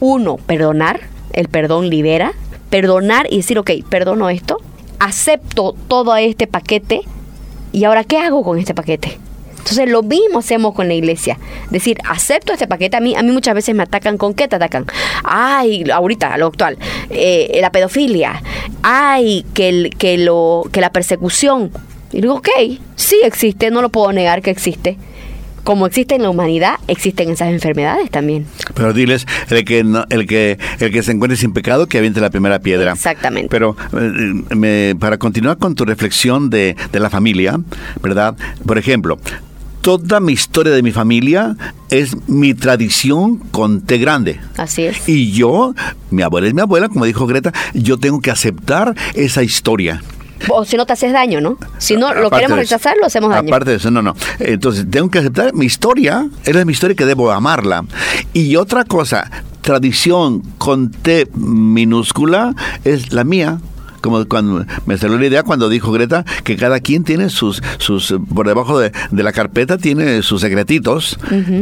Uno, perdonar, el perdón libera, perdonar y decir, ok, perdono esto, acepto todo este paquete, y ahora, ¿qué hago con este paquete? Entonces lo mismo hacemos con la iglesia. Decir, acepto este paquete. A mí, a mí muchas veces me atacan. ¿Con qué te atacan? Ay, ahorita, lo actual. Eh, la pedofilia. Ay, que, que, lo, que la persecución. Y digo, ok, sí existe, no lo puedo negar que existe como existe en la humanidad, existen esas enfermedades también. Pero diles, el que el que el que se encuentre sin pecado, que aviente la primera piedra. Exactamente. Pero eh, para continuar con tu reflexión de, de la familia, ¿verdad? Por ejemplo, toda mi historia de mi familia es mi tradición con T grande. Así es. Y yo, mi abuela es mi abuela, como dijo Greta, yo tengo que aceptar esa historia. O si no te haces daño, ¿no? Si no lo queremos rechazar, lo hacemos daño. Aparte de eso, no, no. Entonces, tengo que aceptar mi historia, es mi historia que debo amarla. Y otra cosa, tradición con T minúscula es la mía como cuando me salió la idea cuando dijo Greta que cada quien tiene sus, sus por debajo de, la carpeta tiene sus secretitos.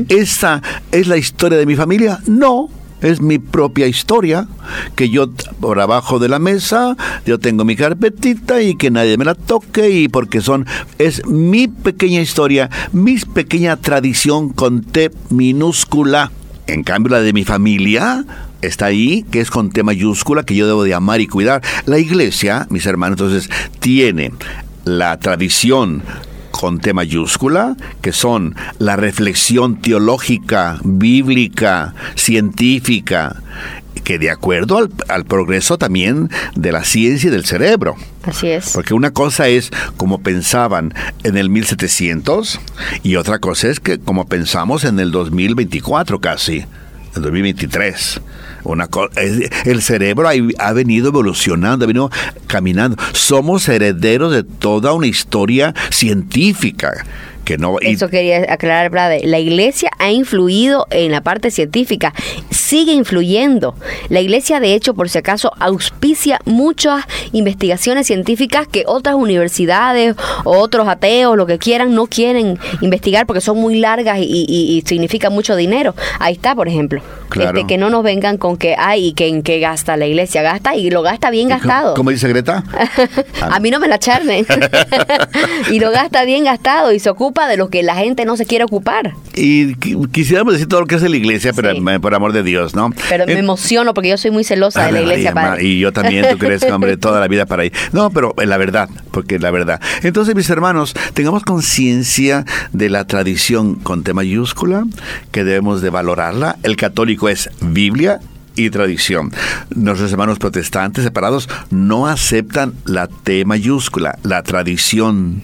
¿Esa es la historia de mi familia? No. Es mi propia historia, que yo por abajo de la mesa, yo tengo mi carpetita y que nadie me la toque y porque son, es mi pequeña historia, mi pequeña tradición con T minúscula. En cambio, la de mi familia, está ahí, que es con T mayúscula, que yo debo de amar y cuidar. La iglesia, mis hermanos, entonces, tiene la tradición con T mayúscula, que son la reflexión teológica, bíblica, científica, que de acuerdo al, al, progreso también de la ciencia y del cerebro. Así es. Porque una cosa es como pensaban en el 1700 y otra cosa es que como pensamos en el 2024 casi, en 2023. Una el cerebro ha, venido evolucionando, ha venido caminando. Somos herederos de toda una historia científica eso quería aclarar, Brade. La iglesia ha influido en la parte científica, sigue influyendo. La iglesia, de hecho, por si acaso, auspicia muchas investigaciones científicas que otras universidades o otros ateos, lo que quieran, no quieren investigar porque son muy largas y, significan mucho dinero. Ahí está, por ejemplo. Este, que no nos vengan con que, ay, que en qué gasta la iglesia. Gasta y lo gasta bien gastado. ¿Cómo dice Greta? a mí no me la charmen. y lo gasta bien gastado y se ocupa de lo que la gente no se quiere ocupar. Y quisiéramos decir todo lo que hace la iglesia, pero por amor de Dios, ¿no? Pero me emociono porque yo soy muy celosa de la iglesia, padre. Y yo también, tú crees hombre, toda la vida para ahí. No, pero la verdad, porque la verdad. Entonces, mis hermanos, tengamos conciencia de la tradición con T mayúscula, que debemos de valorarla. El católico es Biblia, y tradición. Nuestros hermanos protestantes separados no aceptan la T mayúscula, la tradición.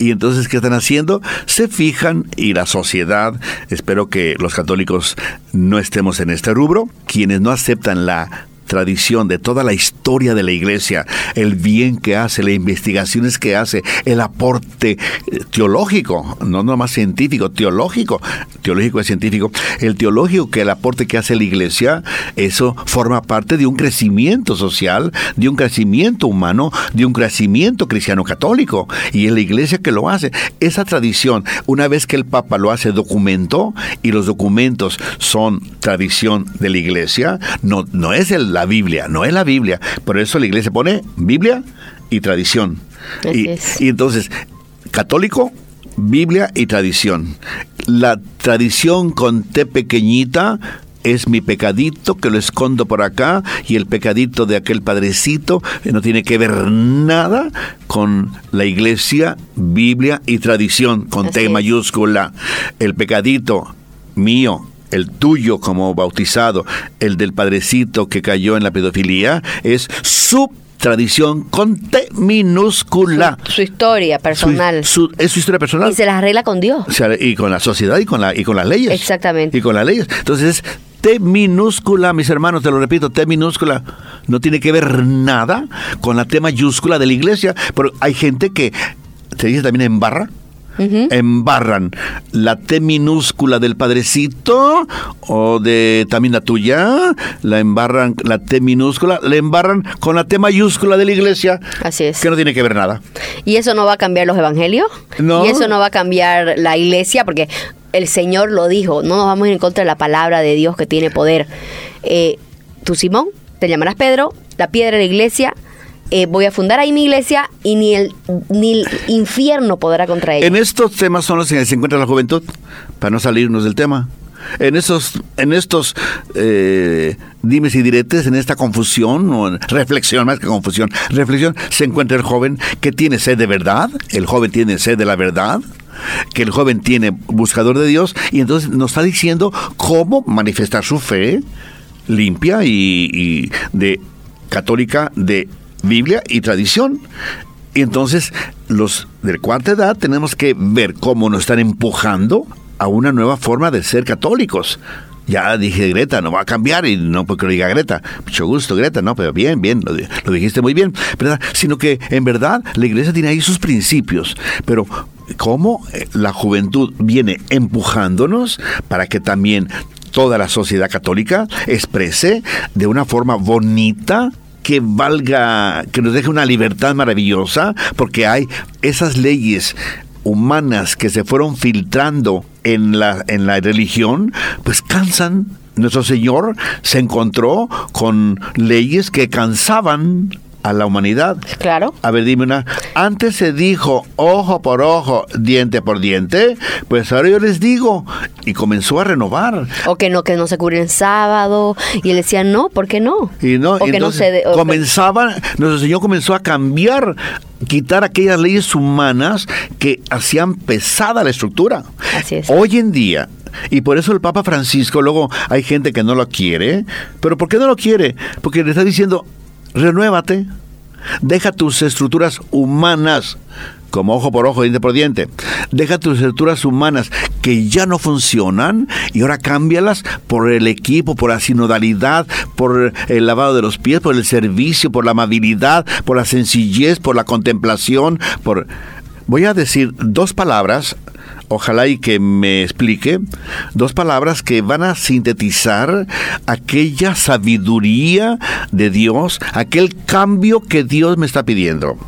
Y entonces, ¿qué están haciendo? Se fijan y la sociedad, espero que los católicos no estemos en este rubro, quienes no aceptan la tradición, de toda la historia de la iglesia, el bien que hace, las investigaciones que hace, el aporte eh, teológico, no nomás científico, teológico, teológico es científico, el teológico que el aporte que hace la iglesia, eso forma parte de un crecimiento social, de un crecimiento humano, de un crecimiento cristiano católico, y es la iglesia que lo hace. Esa tradición, una vez que el Papa lo hace documento, y los documentos son tradición de la iglesia, no, no es el, la Biblia, no es la Biblia. Por eso la iglesia pone Biblia y tradición. Y, y, entonces, católico, Biblia y tradición. La tradición con T pequeñita es mi pecadito que lo escondo por acá y el pecadito de aquel padrecito eh, no tiene que ver nada con la iglesia, Biblia y tradición con Así T es. mayúscula. El pecadito mío, el tuyo como bautizado, el del padrecito que cayó en la pedofilia, es su tradición con T minúscula. Su historia Su- personal. su- es su historia personal. y se las arregla con Dios. O sea, y con la sociedad y con, la, y con las leyes. Exactamente. Y con las leyes. Entonces, T minúscula, mis hermanos, te lo repito, T minúscula no tiene que ver nada con la T mayúscula de la iglesia. Pero hay gente que, te dice también en barra, Embarran la T minúscula del padrecito o de también la tuya, la embarran la T minúscula, la embarran con la T mayúscula de la iglesia, Así es. que no tiene que ver nada. Y eso no va a cambiar los evangelios. No. Y eso no va a cambiar la iglesia, porque el Señor lo dijo. No nos vamos a ir en contra de la palabra de Dios que tiene poder. Eh, tú, Simón, te llamarás Pedro, la piedra de la iglesia. Eh, voy a fundar ahí mi iglesia y ni el, ni el infierno podrá contra ella. En estos temas son los que se encuentra la juventud, para no salirnos del tema. En esos, en estos eh, dimes y diretes, en esta confusión, o en reflexión, más que confusión, reflexión, se encuentra el joven que tiene sed de verdad, el joven tiene sed de la verdad, que el joven tiene buscador de Dios, y entonces nos está diciendo cómo manifestar su fe limpia y, y de católica de Biblia y tradición. Y entonces los de cuarta edad tenemos que ver cómo nos están empujando a una nueva forma de ser católicos. Ya dije Greta, no va a cambiar y no porque lo diga Greta. Mucho gusto, Greta, no, pero bien, bien, lo, di- lo dijiste muy bien. Sino que en verdad la iglesia tiene ahí sus principios, pero cómo eh, la juventud viene empujándonos para que también toda la sociedad católica exprese de una forma bonita que valga, que nos deje una libertad maravillosa, porque hay esas leyes humanas que se fueron filtrando en la, en la religión, pues cansan. Nuestro Señor se encontró con leyes que cansaban a la humanidad. Claro. A ver, dime una. Antes se dijo ojo por ojo, diente por diente, pues ahora yo les digo. Y comenzó a renovar. O que no, que no se cubre en sábado. Y él decía, no, ¿por qué no? Y no, o que no se de- o que- comenzaba, nuestro Señor comenzó a cambiar, quitar aquellas leyes humanas que hacían pesada la estructura. Así es. Hoy en día, y por eso el Papa Francisco, luego hay gente que no lo quiere, pero ¿por qué no lo quiere? Porque le está diciendo, renuévate, deja tus estructuras humanas como ojo por ojo, diente por diente. Deja tus estructuras humanas que ya no funcionan y ahora cámbialas por el equipo, por la sinodalidad, por el lavado de los pies, por el servicio, por la amabilidad, por la sencillez, por la contemplación, por... Voy a decir dos palabras ojalá y que me explique dos palabras que van a sintetizar aquella sabiduría de Dios, aquel cambio que Dios me está pidiendo.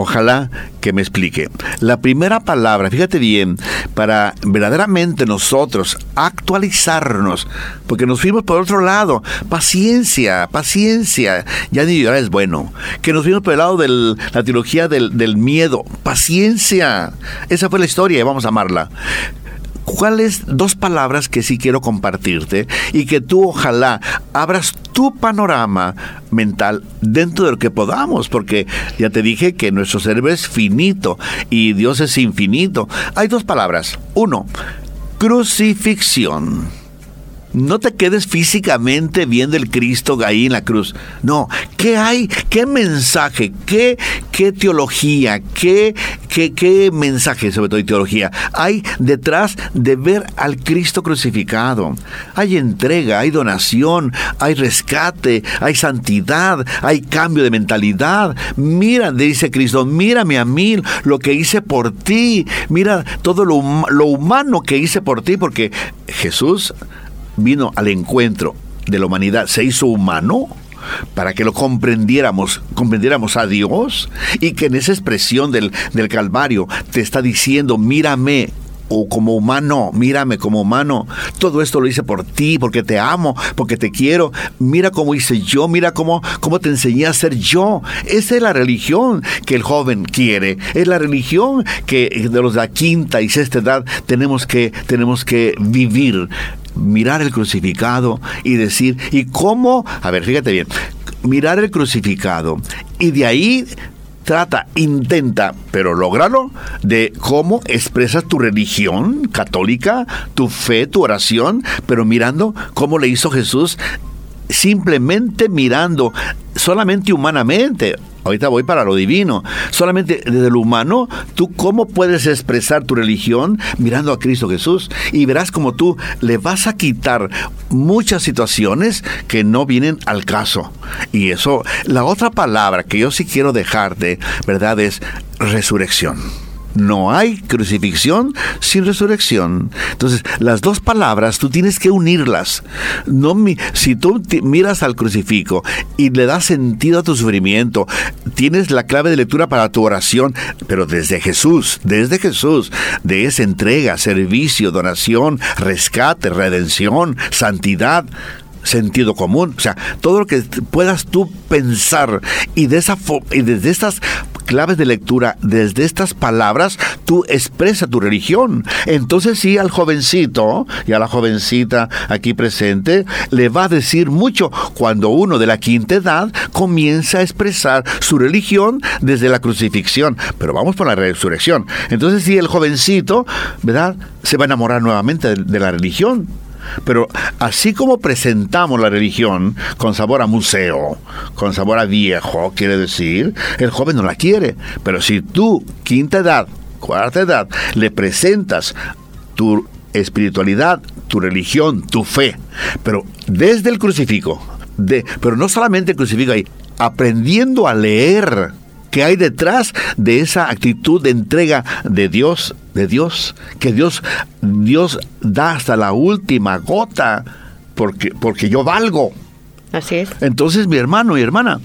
Ojalá que me explique. La primera palabra, fíjate bien, para verdaderamente nosotros actualizarnos, porque nos fuimos por otro lado. Paciencia, paciencia. Ya ni llorar es bueno. Que nos fuimos por el lado de la teología del, del miedo. Paciencia. Esa fue la historia y vamos a amarla. ¿Cuáles dos palabras que sí quiero compartirte y que tú ojalá abras tu panorama mental dentro de lo que podamos? Porque ya te dije que nuestro cerebro es finito y Dios es infinito. Hay dos palabras. Uno, crucifixión. No te quedes físicamente viendo el Cristo ahí en la cruz. No, ¿qué hay? ¿Qué mensaje? ¿Qué, qué teología? ¿Qué, qué, qué mensaje, sobre todo teología, hay detrás de ver al Cristo crucificado? Hay entrega, hay donación, hay rescate, hay santidad, hay cambio de mentalidad. Mira, dice Cristo, mírame a mí lo que hice por ti. Mira todo lo, lo humano que hice por ti, porque Jesús vino al encuentro de la humanidad, se hizo humano para que lo comprendiéramos, comprendiéramos a Dios y que en esa expresión del, del Calvario te está diciendo, mírame o como humano, mírame como humano. Todo esto lo hice por ti, porque te amo, porque te quiero. Mira cómo hice yo, mira cómo, cómo te enseñé a ser yo. Esa es la religión que el joven quiere. Es la religión que de los de la quinta y sexta edad tenemos que, tenemos que vivir mirar el crucificado y decir, ¿y cómo? A ver, fíjate bien, mirar el crucificado y de ahí trata, intenta, pero lógralo, de cómo expresas tu religión católica, tu fe, tu oración, pero mirando cómo le hizo Jesús, simplemente mirando, solamente humanamente. Ahorita voy para lo divino. Solamente desde lo humano, tú cómo puedes expresar tu religión mirando a Cristo Jesús y verás como tú le vas a quitar muchas situaciones que no vienen al caso. Y eso, la otra palabra que yo sí quiero dejarte, ¿verdad? Es resurrección. No hay crucifixión sin resurrección. Entonces, las dos palabras tú tienes que unirlas. No si tú miras al crucifijo y le das sentido a tu sufrimiento, tienes la clave de lectura para tu oración, pero desde Jesús, desde Jesús, de esa entrega, servicio, donación, rescate, redención, santidad sentido común, o sea, todo lo que puedas tú pensar y de esa y desde estas claves de lectura, desde estas palabras, tú expresa tu religión. Entonces sí, al jovencito y a la jovencita aquí presente, le va a decir mucho cuando uno de la quinta edad comienza a expresar su religión desde la crucifixión. Pero vamos por la resurrección. Entonces sí, el jovencito, ¿verdad? Se va a enamorar nuevamente de la religión pero así como presentamos la religión con sabor a museo, con sabor a viejo, quiere decir, el joven no la quiere. Pero si tú, quinta edad, cuarta edad, le presentas tu espiritualidad, tu religión, tu fe, pero desde el crucifijo, de, pero no solamente el crucifijo ahí, aprendiendo a leer ¿Qué hay detrás de esa actitud de entrega de Dios, de Dios, que Dios, Dios da hasta la última gota, porque, porque yo valgo. Así es. Entonces, mi hermano y hermana,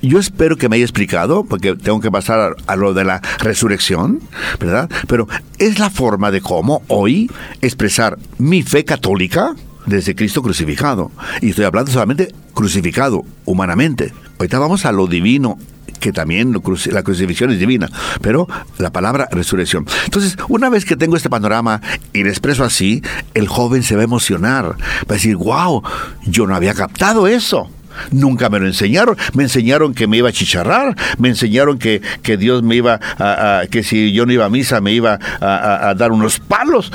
yo espero que me haya explicado, porque tengo que pasar a, lo de la resurrección, ¿verdad? Pero es la forma de cómo hoy expresar mi fe católica desde Cristo crucificado. Y estoy hablando solamente crucificado, humanamente. Ahorita vamos a lo divino que también la crucifixión es divina, pero la palabra resurrección. Entonces, una vez que tengo este panorama y lo expreso así, el joven se va a emocionar, va a decir, wow, yo no había captado eso. Nunca me lo enseñaron. Me enseñaron que me iba a chicharrar. Me enseñaron que, que Dios me iba a, que si yo no iba a misa me iba a dar unos palos.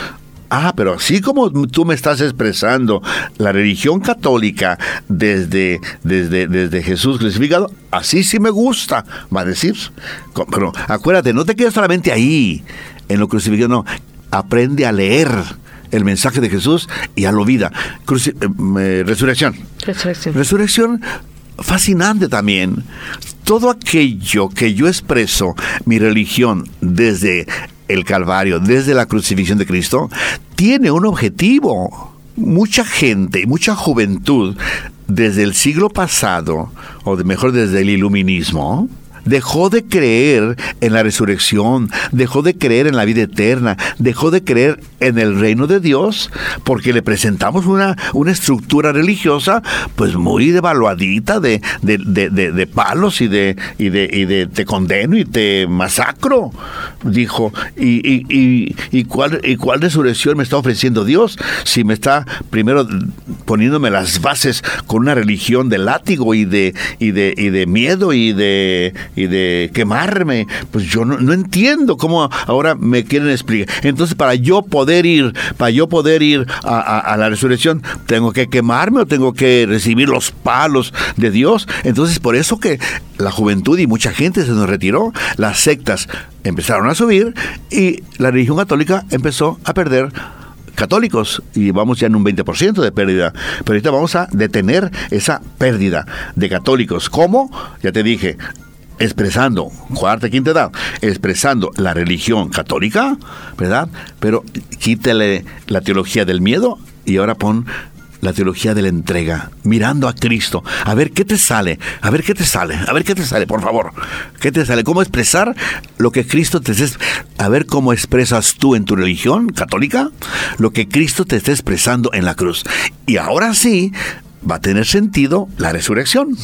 Ah, pero así como tú me estás expresando la religión católica desde, desde, desde Jesús crucificado, así sí me gusta, va a decir. Pero acuérdate, no te quedes solamente ahí, en lo crucificado, no. Aprende a leer el mensaje de Jesús y a lo vida. Eh, resurrección. Resurrección. Resurrección fascinante también. Todo aquello que yo expreso, mi religión, desde el Calvario, desde la crucifixión de Cristo, tiene un objetivo. Mucha gente mucha juventud desde el siglo pasado, o mejor desde el iluminismo, dejó de creer en la resurrección, dejó de creer en la vida eterna, dejó de creer en el reino de Dios, porque le presentamos una, una estructura religiosa pues muy devaluadita de, de, palos y de, y de, y de te condeno y te masacro, dijo. Y, y, y, cuál, ¿Y cuál resurrección me está ofreciendo Dios? Si me está primero poniéndome las bases con una religión de látigo y de, y de, y de miedo y de, y de quemarme. Pues yo no, entiendo cómo ahora me quieren explicar. Entonces, para yo poder ir, para yo poder ir a, la resurrección, tengo que quemarme o tengo que recibir los palos de Dios. Entonces, por eso que la juventud y mucha gente se nos retiró, las sectas empezaron a subir y la religión católica empezó a perder católicos y vamos ya en un 20% de pérdida. Pero ahorita vamos a detener esa pérdida de católicos. ¿Cómo? Ya te dije, expresando, cuarta, quinta edad, expresando la religión católica, ¿verdad? Pero quítale la teología del miedo y ahora pon la teología de la entrega, mirando a Cristo. A ver qué te sale, a ver qué te sale, a ver qué te sale, por favor. ¿Qué te sale? ¿Cómo expresar lo que Cristo te está A ver cómo expresas tú en tu religión católica lo que Cristo te está expresando en la cruz. Y ahora sí va a tener sentido la resurrección.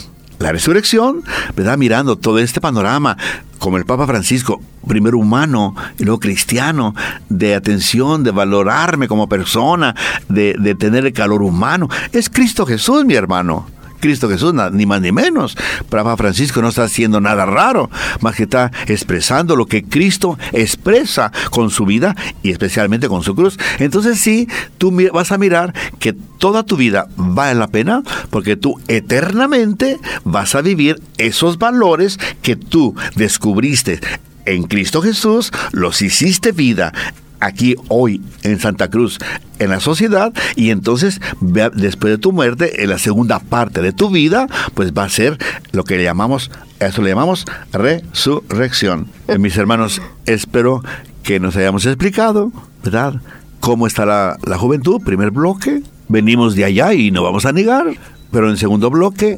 La resurrección, ¿verdad? Mirando todo este panorama, como el Papa Francisco, primero humano y luego cristiano, de atención, de valorarme como persona, de, de tener el calor humano. Es Cristo Jesús, mi hermano. Cristo Jesús, ni más ni menos. Papa Francisco no está haciendo nada raro, más que está expresando lo que Cristo expresa con su vida y especialmente con su cruz. Entonces sí, tú vas a mirar que toda tu vida vale la pena porque tú eternamente vas a vivir esos valores que tú descubriste en Cristo Jesús, los hiciste vida aquí hoy en Santa Cruz, en la sociedad, y entonces después de tu muerte, en la segunda parte de tu vida, pues va a ser lo que le llamamos, eso le llamamos resurrección. Eh, mis hermanos, espero que nos hayamos explicado, ¿verdad? ¿Cómo está la, la juventud? Primer bloque, venimos de allá y no vamos a negar, pero en segundo bloque,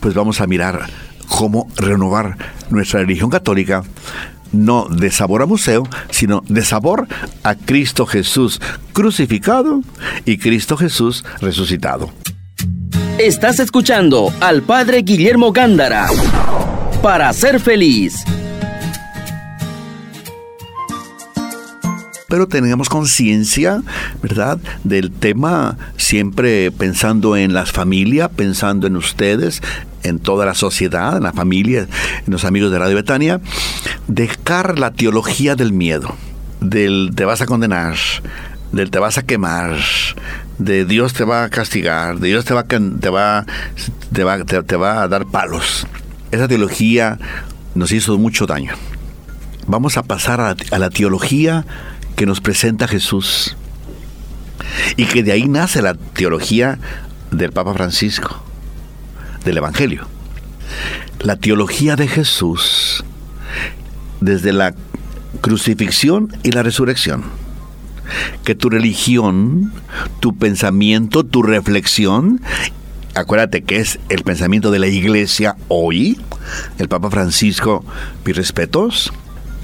pues vamos a mirar cómo renovar nuestra religión católica no de sabor a museo, sino de sabor a Cristo Jesús crucificado y Cristo Jesús resucitado. Estás escuchando al Padre Guillermo Gándara para ser feliz. pero tengamos conciencia, ¿verdad?, del tema, siempre pensando en las familias, pensando en ustedes, en toda la sociedad, en la familia, en los amigos de Radio Betania, dejar la teología del miedo, del te vas a condenar, del te vas a quemar, de Dios te va a castigar, de Dios te va, te va, te va, te va a dar palos. Esa teología nos hizo mucho daño. Vamos a pasar a, a la teología que nos presenta Jesús. Y que de ahí nace la teología del Papa Francisco, del Evangelio. La teología de Jesús desde la crucifixión y la resurrección. Que tu religión, tu pensamiento, tu reflexión, acuérdate que es el pensamiento de la iglesia hoy, el Papa Francisco, mis respetos,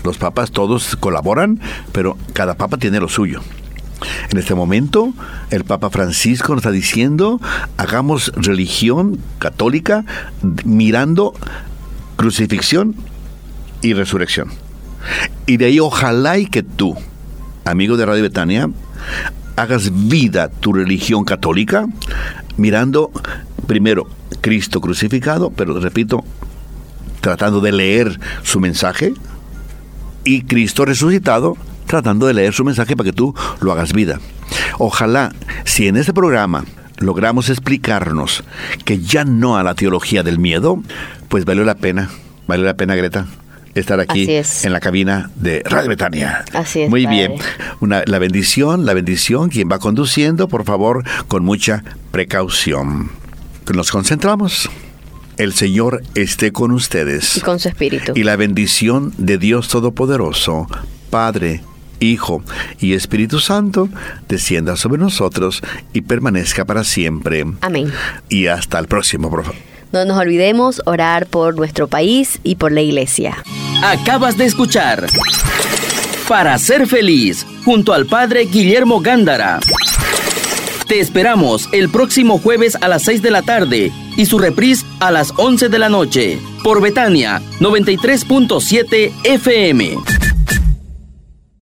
los papas todos colaboran, pero cada papa tiene lo suyo. En este momento, el Papa Francisco nos está diciendo, hagamos religión católica mirando crucifixión y resurrección. Y de ahí ojalá y que tú, amigo de Radio Betania, hagas vida tu religión católica mirando primero Cristo crucificado, pero repito, tratando de leer su mensaje, y Cristo resucitado, tratando de leer su mensaje para que tú lo hagas vida. Ojalá, si en este programa logramos explicarnos que ya no a la teología del miedo, pues valió la pena, valió la pena, Greta, estar aquí en la cabina de Radio Betania. Así es. Muy bien. Una, la bendición, la bendición, quien va conduciendo, por favor, con mucha precaución. Nos concentramos. El Señor esté con ustedes. Y con su espíritu. Y la bendición de Dios Todopoderoso, Padre, Hijo y Espíritu Santo, descienda sobre nosotros y permanezca para siempre. Amén. Y hasta el próximo, favor. No nos olvidemos orar por nuestro país y por la iglesia. Acabas de escuchar Para ser feliz, junto al Padre Guillermo Gándara. Te esperamos el próximo jueves a las 6 de la tarde y su reprise a las 11 de la noche por Betania 93.7 FM.